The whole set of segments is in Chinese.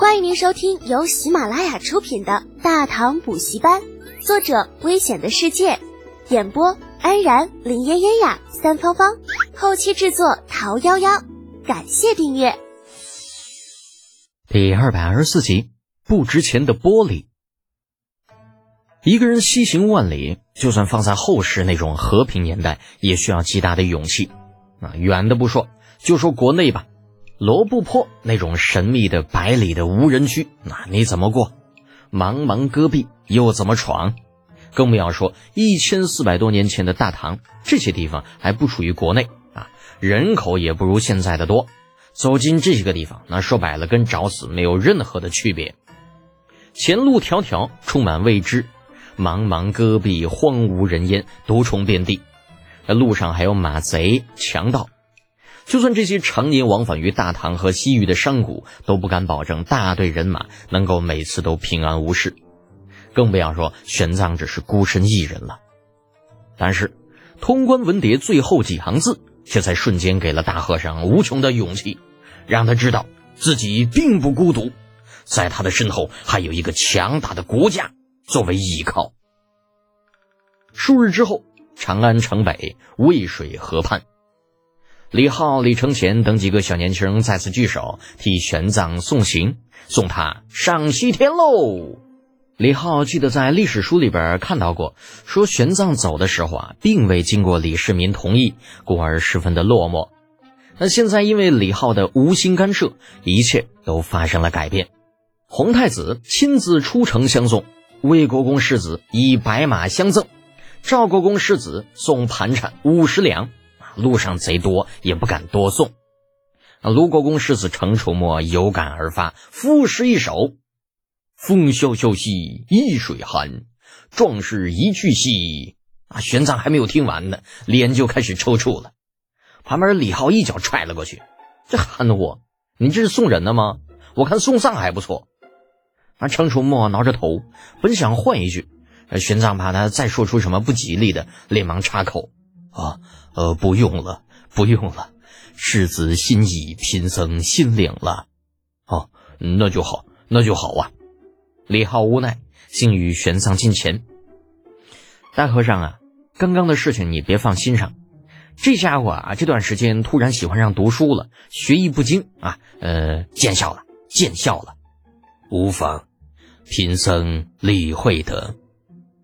欢迎您收听由喜马拉雅出品的《大唐补习班》，作者：危险的世界，演播：安然、林嫣嫣呀、三芳芳，后期制作：桃夭夭。感谢订阅。第二百二十四集，不值钱的玻璃。一个人西行万里，就算放在后世那种和平年代，也需要极大的勇气。啊，远的不说，就说国内吧。罗布泊那种神秘的百里的无人区，那你怎么过？茫茫戈壁又怎么闯？更不要说一千四百多年前的大唐，这些地方还不属于国内啊，人口也不如现在的多。走进这些个地方，那说白了跟找死没有任何的区别。前路迢迢，充满未知，茫茫戈壁荒无人烟，毒虫遍地，那路上还有马贼、强盗。就算这些常年往返于大唐和西域的商贾都不敢保证大队人马能够每次都平安无事，更不要说玄奘只是孤身一人了。但是，通关文牒最后几行字却在瞬间给了大和尚无穷的勇气，让他知道自己并不孤独，在他的身后还有一个强大的国家作为依靠。数日之后，长安城北渭水河畔。李浩、李承乾等几个小年轻再次聚首，替玄奘送行，送他上西天喽。李浩记得在历史书里边看到过，说玄奘走的时候啊，并未经过李世民同意，故而十分的落寞。那现在因为李浩的无心干涉，一切都发生了改变。皇太子亲自出城相送，魏国公世子以白马相赠，赵国公世子送盘缠五十两。路上贼多，也不敢多送。卢国公世子程楚墨有感而发，赋诗一首：“风萧萧兮易水寒，壮士一去兮。”啊，玄奘还没有听完呢，脸就开始抽搐了。旁边李浩一脚踹了过去：“这憨货，你这是送人的吗？我看送葬还不错。”啊，程楚墨挠着头，本想换一句，玄奘怕他再说出什么不吉利的，连忙插口：“啊。”呃，不用了，不用了，世子心意，贫僧心领了。哦，那就好，那就好啊。李浩无奈，幸与玄奘近前。大和尚啊，刚刚的事情你别放心上。这家伙啊，这段时间突然喜欢上读书了，学艺不精啊，呃，见笑了，见笑了。无妨，贫僧理会得。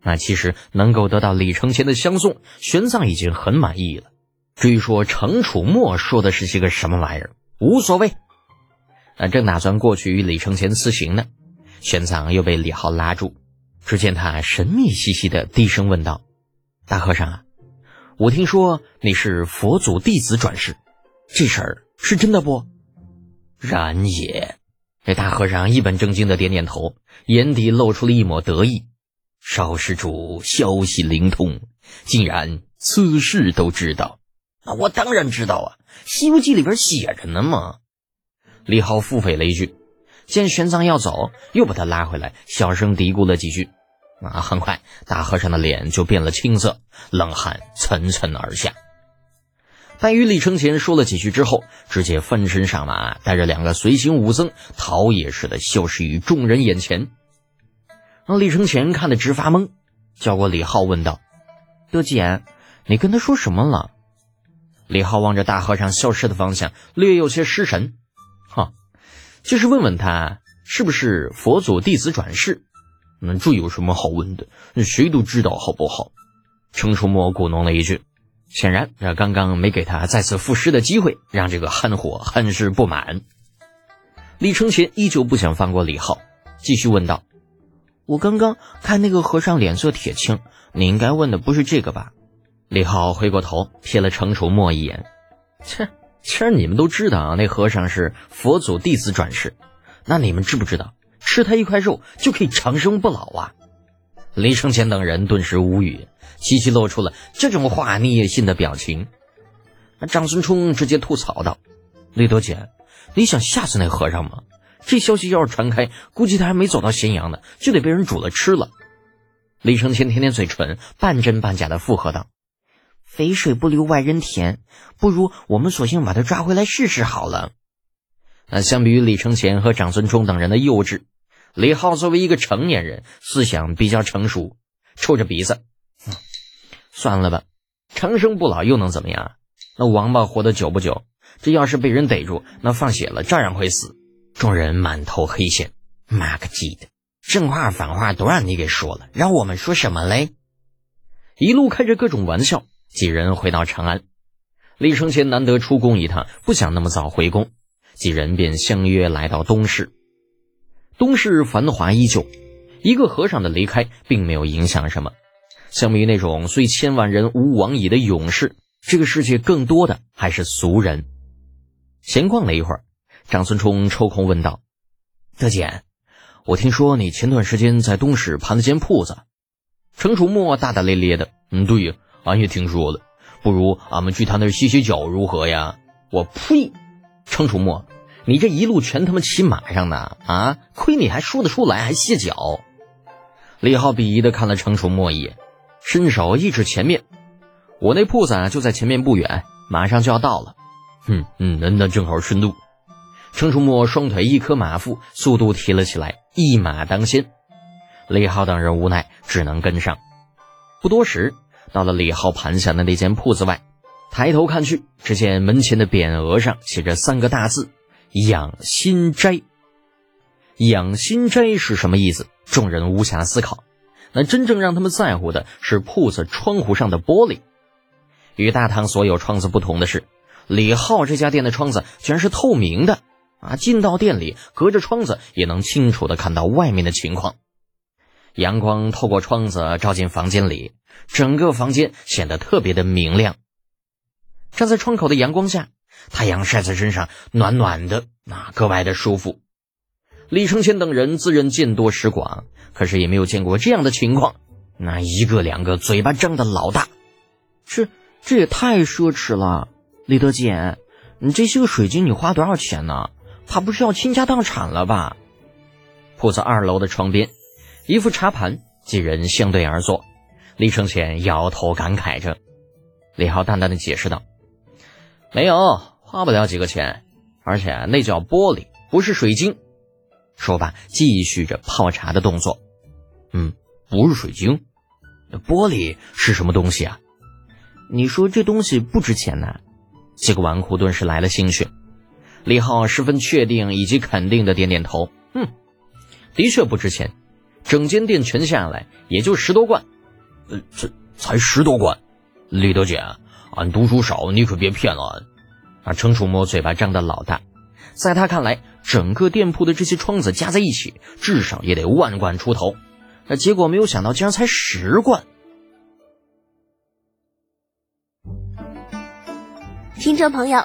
那其实能够得到李承乾的相送，玄奘已经很满意了。至于说程楚墨说的是些个什么玩意儿，无所谓。那正打算过去与李承乾辞行呢，玄奘又被李浩拉住。只见他神秘兮兮的低声问道：“大和尚啊，我听说你是佛祖弟子转世，这事儿是真的不？”“然也。”这大和尚一本正经的点点头，眼底露出了一抹得意。少施主消息灵通，竟然此事都知道。啊，我当然知道啊，《西游记》里边写着呢嘛。李浩腹诽了一句，见玄奘要走，又把他拉回来，小声嘀咕了几句。啊，很快大和尚的脸就变了青色，冷汗涔涔而下。但与李承乾说了几句之后，直接翻身上马，带着两个随行武僧，逃也似的消失于众人眼前。让李承乾看得直发懵，叫过李浩问道：“德简，你跟他说什么了？”李浩望着大和尚消失的方向，略有些失神。“哈，就是问问他是不是佛祖弟子转世。那这有什么好问的？谁都知道，好不好？”程楚墨鼓弄了一句，显然这刚刚没给他再次赋诗的机会，让这个憨货很是不满。李承乾依旧不想放过李浩，继续问道。我刚刚看那个和尚脸色铁青，你应该问的不是这个吧？李浩回过头瞥了程楚墨一眼，切，其实你们都知道啊，那和尚是佛祖弟子转世。那你们知不知道，吃他一块肉就可以长生不老啊？李承乾等人顿时无语，齐齐露出了这种话你也信的表情。张孙冲直接吐槽道：“李德简，你想吓死那和尚吗？”这消息要是传开，估计他还没走到咸阳呢，就得被人煮了吃了。李承乾舔舔嘴唇，半真半假的附和道：“肥水不流外人田，不如我们索性把他抓回来试试好了。”那相比于李承前和长孙冲等人的幼稚，李浩作为一个成年人，思想比较成熟，抽着鼻子，算了吧，长生不老又能怎么样？那王八活得久不久，这要是被人逮住，那放血了照样会死。众人满头黑线，妈个鸡的，正话反话都让你给说了，让我们说什么嘞？一路开着各种玩笑，几人回到长安。李承乾难得出宫一趟，不想那么早回宫，几人便相约来到东市。东市繁华依旧，一个和尚的离开并没有影响什么。相比于那种虽千万人吾往矣的勇士，这个世界更多的还是俗人。闲逛了一会儿，长孙冲抽空问道：“德简，我听说你前段时间在东市盘了间铺子。”程楚墨大大咧咧的：“嗯，对呀，俺也听说了。”不如俺们去他那儿歇歇脚如何呀？我呸！程楚墨，你这一路全他妈骑马上呢啊！亏你还说得出来，还歇脚。李浩鄙夷的看了程楚墨一眼，伸手一指前面：“我那铺子啊，就在前面不远，马上就要到了。”哼，嗯，那那正好顺路。程楚墨双腿一磕马腹，速度提了起来，一马当先。李浩等人无奈，只能跟上。不多时。到了李浩盘下的那间铺子外，抬头看去，只见门前的匾额上写着三个大字“养心斋”。养心斋是什么意思？众人无暇思考。那真正让他们在乎的是铺子窗户上的玻璃。与大唐所有窗子不同的是，李浩这家店的窗子居然是透明的啊！进到店里，隔着窗子也能清楚的看到外面的情况。阳光透过窗子照进房间里。整个房间显得特别的明亮。站在窗口的阳光下，太阳晒在身上，暖暖的，那格外的舒服。李承前等人自认见多识广，可是也没有见过这样的情况。那一个两个嘴巴张的老大，这这也太奢侈了。李德简，你这些个水晶你花多少钱呢？怕不是要倾家荡产了吧？铺子二楼的窗边，一副茶盘，几人相对而坐。李承前摇头感慨着，李浩淡淡的解释道：“没有，花不了几个钱，而且那叫玻璃，不是水晶。”说罢，继续着泡茶的动作。“嗯，不是水晶，玻璃是什么东西啊？”“你说这东西不值钱呐？”几个纨绔顿时来了兴趣。李浩十分确定以及肯定的点点头：“嗯，的确不值钱，整间店全下来也就十多贯。”呃，这才十多贯，李德姐，俺读书少，你可别骗了俺。啊，程楚墨嘴巴张得老大，在他看来，整个店铺的这些窗子加在一起，至少也得万贯出头。那结果没有想到，竟然才十贯。听众朋友，